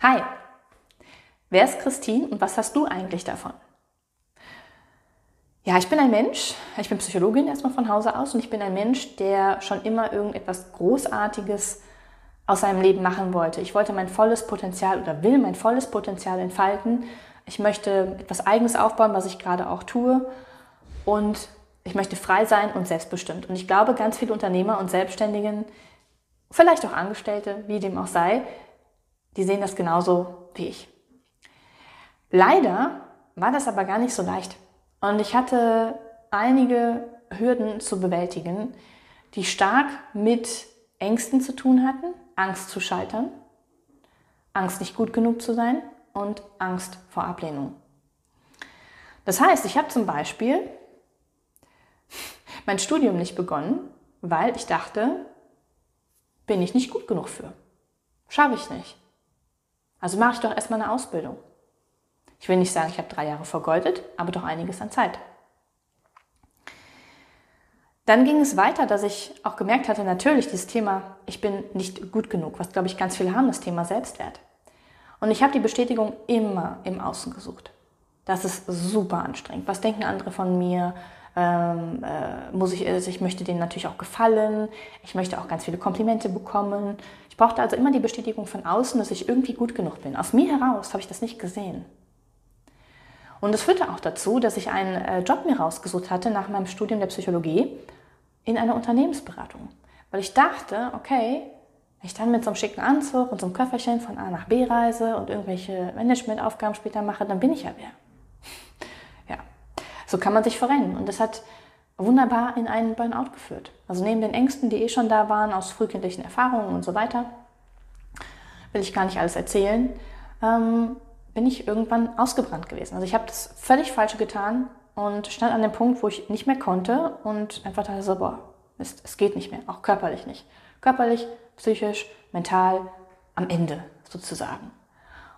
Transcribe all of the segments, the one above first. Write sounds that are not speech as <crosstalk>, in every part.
Hi, wer ist Christine und was hast du eigentlich davon? Ja, ich bin ein Mensch, ich bin Psychologin erstmal von Hause aus und ich bin ein Mensch, der schon immer irgendetwas Großartiges aus seinem Leben machen wollte. Ich wollte mein volles Potenzial oder will mein volles Potenzial entfalten. Ich möchte etwas Eigenes aufbauen, was ich gerade auch tue. Und ich möchte frei sein und selbstbestimmt. Und ich glaube, ganz viele Unternehmer und Selbstständigen, vielleicht auch Angestellte, wie dem auch sei, die sehen das genauso wie ich. Leider war das aber gar nicht so leicht. Und ich hatte einige Hürden zu bewältigen, die stark mit Ängsten zu tun hatten, Angst zu scheitern, Angst nicht gut genug zu sein und Angst vor Ablehnung. Das heißt, ich habe zum Beispiel <laughs> mein Studium nicht begonnen, weil ich dachte, bin ich nicht gut genug für. Schaffe ich nicht. Also mache ich doch erstmal eine Ausbildung. Ich will nicht sagen, ich habe drei Jahre vergeudet, aber doch einiges an Zeit. Dann ging es weiter, dass ich auch gemerkt hatte, natürlich dieses Thema, ich bin nicht gut genug, was glaube ich ganz viele haben, das Thema Selbstwert. Und ich habe die Bestätigung immer im Außen gesucht. Das ist super anstrengend. Was denken andere von mir? Ähm, äh, muss ich, also ich möchte denen natürlich auch gefallen. Ich möchte auch ganz viele Komplimente bekommen. Ich brauchte also immer die Bestätigung von außen, dass ich irgendwie gut genug bin. Aus mir heraus habe ich das nicht gesehen. Und das führte auch dazu, dass ich einen äh, Job mir rausgesucht hatte nach meinem Studium der Psychologie in einer Unternehmensberatung. Weil ich dachte, okay, wenn ich dann mit so einem schicken Anzug und so einem Köfferchen von A nach B reise und irgendwelche Managementaufgaben später mache, dann bin ich ja wer. So kann man sich verrennen. Und das hat wunderbar in einen Burnout geführt. Also neben den Ängsten, die eh schon da waren aus frühkindlichen Erfahrungen und so weiter, will ich gar nicht alles erzählen, ähm, bin ich irgendwann ausgebrannt gewesen. Also ich habe das völlig Falsche getan und stand an dem Punkt, wo ich nicht mehr konnte und einfach dachte so, boah, Mist, es geht nicht mehr, auch körperlich nicht. Körperlich, psychisch, mental, am Ende sozusagen.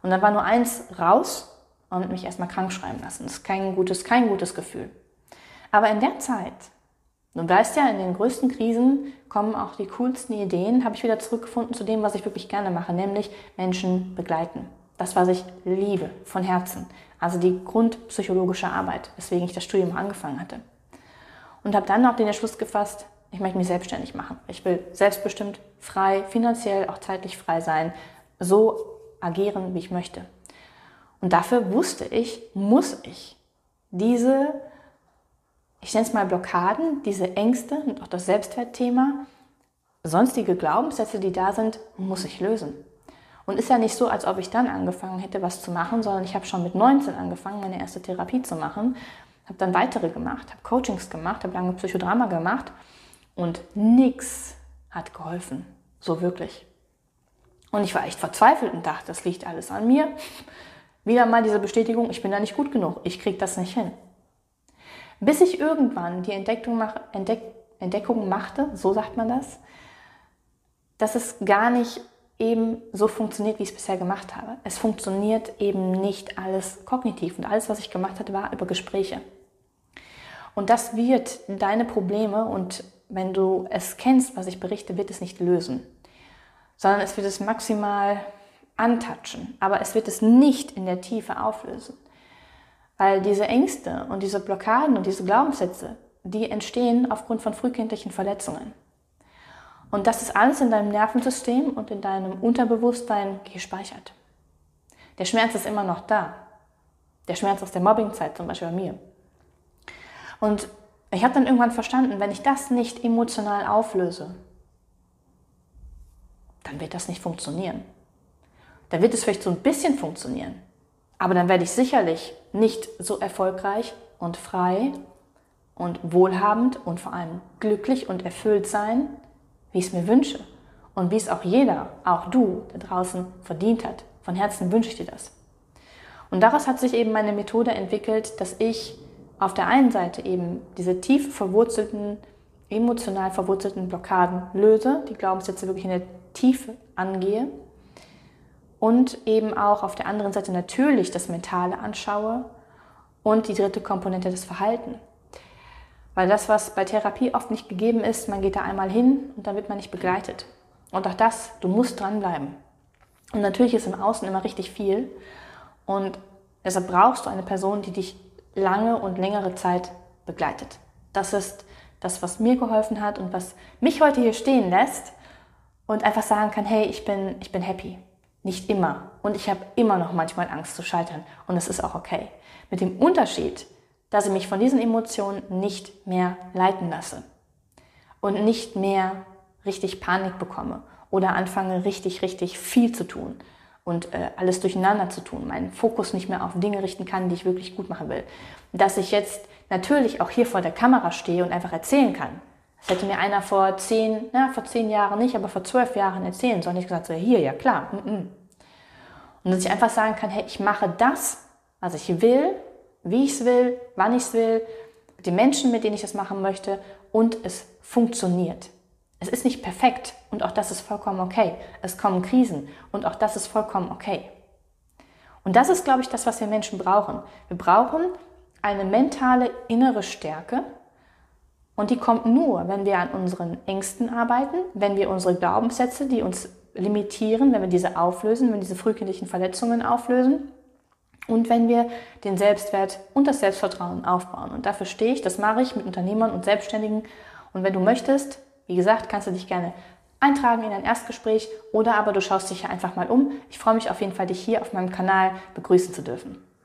Und dann war nur eins raus und mich erstmal krank schreiben lassen. Das ist kein gutes, kein gutes Gefühl. Aber in der Zeit, du weißt ja, in den größten Krisen kommen auch die coolsten Ideen, habe ich wieder zurückgefunden zu dem, was ich wirklich gerne mache, nämlich Menschen begleiten. Das, was ich liebe, von Herzen. Also die grundpsychologische Arbeit, weswegen ich das Studium angefangen hatte. Und habe dann auch den Entschluss gefasst, ich möchte mich selbstständig machen. Ich will selbstbestimmt, frei, finanziell, auch zeitlich frei sein, so agieren, wie ich möchte. Und dafür wusste ich, muss ich diese, ich nenne es mal Blockaden, diese Ängste und auch das Selbstwertthema, sonstige Glaubenssätze, die da sind, muss ich lösen. Und ist ja nicht so, als ob ich dann angefangen hätte, was zu machen, sondern ich habe schon mit 19 angefangen, meine erste Therapie zu machen, habe dann weitere gemacht, habe Coachings gemacht, habe lange Psychodrama gemacht und nichts hat geholfen, so wirklich. Und ich war echt verzweifelt und dachte, das liegt alles an mir. Wieder mal diese Bestätigung, ich bin da nicht gut genug, ich kriege das nicht hin. Bis ich irgendwann die Entdeckung, mach, Entdeck, Entdeckung machte, so sagt man das, dass es gar nicht eben so funktioniert, wie ich es bisher gemacht habe. Es funktioniert eben nicht alles kognitiv und alles, was ich gemacht hatte, war über Gespräche. Und das wird deine Probleme und wenn du es kennst, was ich berichte, wird es nicht lösen, sondern es wird es maximal antatschen, aber es wird es nicht in der Tiefe auflösen. Weil diese Ängste und diese Blockaden und diese Glaubenssätze, die entstehen aufgrund von frühkindlichen Verletzungen. Und das ist alles in deinem Nervensystem und in deinem Unterbewusstsein gespeichert. Der Schmerz ist immer noch da. Der Schmerz aus der Mobbingzeit zum Beispiel bei mir. Und ich habe dann irgendwann verstanden, wenn ich das nicht emotional auflöse, dann wird das nicht funktionieren. Dann wird es vielleicht so ein bisschen funktionieren, aber dann werde ich sicherlich nicht so erfolgreich und frei und wohlhabend und vor allem glücklich und erfüllt sein, wie ich es mir wünsche und wie es auch jeder, auch du da draußen verdient hat. Von Herzen wünsche ich dir das. Und daraus hat sich eben meine Methode entwickelt, dass ich auf der einen Seite eben diese tief verwurzelten, emotional verwurzelten Blockaden löse, die Glaubenssätze wirklich in der Tiefe angehe und eben auch auf der anderen Seite natürlich das Mentale anschaue und die dritte Komponente das Verhalten. Weil das, was bei Therapie oft nicht gegeben ist, man geht da einmal hin und dann wird man nicht begleitet. Und auch das, du musst dranbleiben. Und natürlich ist im Außen immer richtig viel. Und deshalb brauchst du eine Person, die dich lange und längere Zeit begleitet. Das ist das, was mir geholfen hat und was mich heute hier stehen lässt und einfach sagen kann, hey, ich bin, ich bin happy. Nicht immer. Und ich habe immer noch manchmal Angst zu scheitern. Und es ist auch okay. Mit dem Unterschied, dass ich mich von diesen Emotionen nicht mehr leiten lasse. Und nicht mehr richtig Panik bekomme. Oder anfange richtig, richtig viel zu tun. Und äh, alles durcheinander zu tun. Meinen Fokus nicht mehr auf Dinge richten kann, die ich wirklich gut machen will. Dass ich jetzt natürlich auch hier vor der Kamera stehe und einfach erzählen kann. Das hätte mir einer vor zehn, na, vor zehn Jahren nicht, aber vor zwölf Jahren erzählen sollen. Ich gesagt so, hier, ja klar. Mm -mm. Und dass ich einfach sagen kann, hey, ich mache das, was ich will, wie ich es will, wann ich es will, die Menschen, mit denen ich es machen möchte und es funktioniert. Es ist nicht perfekt und auch das ist vollkommen okay. Es kommen Krisen und auch das ist vollkommen okay. Und das ist, glaube ich, das, was wir Menschen brauchen. Wir brauchen eine mentale innere Stärke, und die kommt nur, wenn wir an unseren Ängsten arbeiten, wenn wir unsere Glaubenssätze, die uns limitieren, wenn wir diese auflösen, wenn diese frühkindlichen Verletzungen auflösen und wenn wir den Selbstwert und das Selbstvertrauen aufbauen. Und dafür stehe ich, das mache ich mit Unternehmern und Selbstständigen. Und wenn du möchtest, wie gesagt, kannst du dich gerne eintragen in ein Erstgespräch oder aber du schaust dich hier einfach mal um. Ich freue mich auf jeden Fall, dich hier auf meinem Kanal begrüßen zu dürfen.